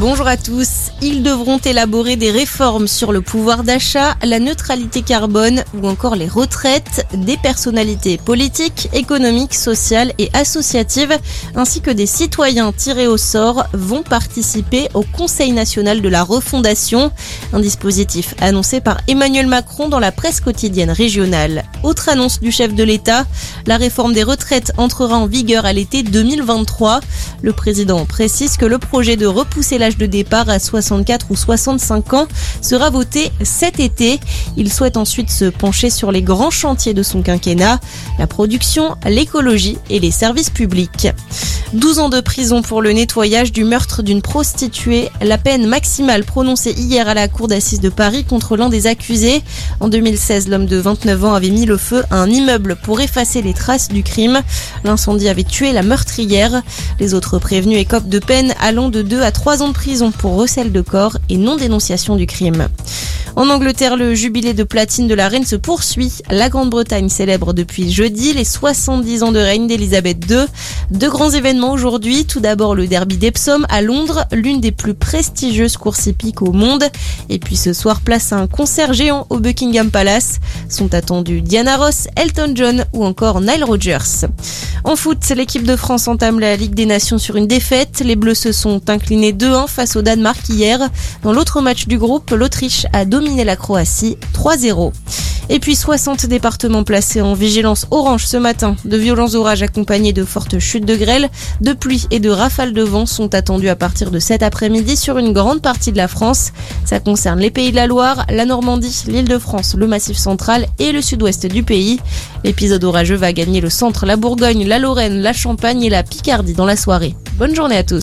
Bonjour à tous. Ils devront élaborer des réformes sur le pouvoir d'achat, la neutralité carbone ou encore les retraites. Des personnalités politiques, économiques, sociales et associatives, ainsi que des citoyens tirés au sort, vont participer au Conseil national de la refondation. Un dispositif annoncé par Emmanuel Macron dans la presse quotidienne régionale. Autre annonce du chef de l'État, la réforme des retraites entrera en vigueur à l'été 2023. Le président précise que le projet de repousser l'âge de départ à 64 ou 65 ans sera voté cet été. Il souhaite ensuite se pencher sur les grands chantiers de son quinquennat, la production, l'écologie et les services publics. 12 ans de prison pour le nettoyage du meurtre d'une prostituée, la peine maximale prononcée hier à la cour d'assises de Paris contre l'un des accusés. En 2016, l'homme de 29 ans avait mis le feu à un immeuble pour effacer les traces du crime. L'incendie avait tué la meurtrière. Les autres prévenus écopent de peine allant de 2 à 3 ans de prison pour recel de corps et non-dénonciation du crime. En Angleterre, le jubilé de platine de la reine se poursuit. La Grande-Bretagne célèbre depuis jeudi les 70 ans de règne d'Elisabeth II. Deux grands événements aujourd'hui. Tout d'abord le derby d'Epsom à Londres, l'une des plus prestigieuses courses hippiques au monde. Et puis ce soir, place à un concert géant au Buckingham Palace. Sont attendus Diana Ross, Elton John ou encore Nile Rodgers. En foot, l'équipe de France entame la Ligue des Nations sur une défaite. Les Bleus se sont inclinés 2-1 face au Danemark hier. Dans l'autre match du groupe, l'Autriche a la Croatie 3-0. Et puis 60 départements placés en vigilance orange ce matin. De violents orages accompagnés de fortes chutes de grêle, de pluie et de rafales de vent sont attendus à partir de cet après-midi sur une grande partie de la France. Ça concerne les pays de la Loire, la Normandie, l'île de France, le Massif central et le sud-ouest du pays. L'épisode orageux va gagner le centre, la Bourgogne, la Lorraine, la Champagne et la Picardie dans la soirée. Bonne journée à tous.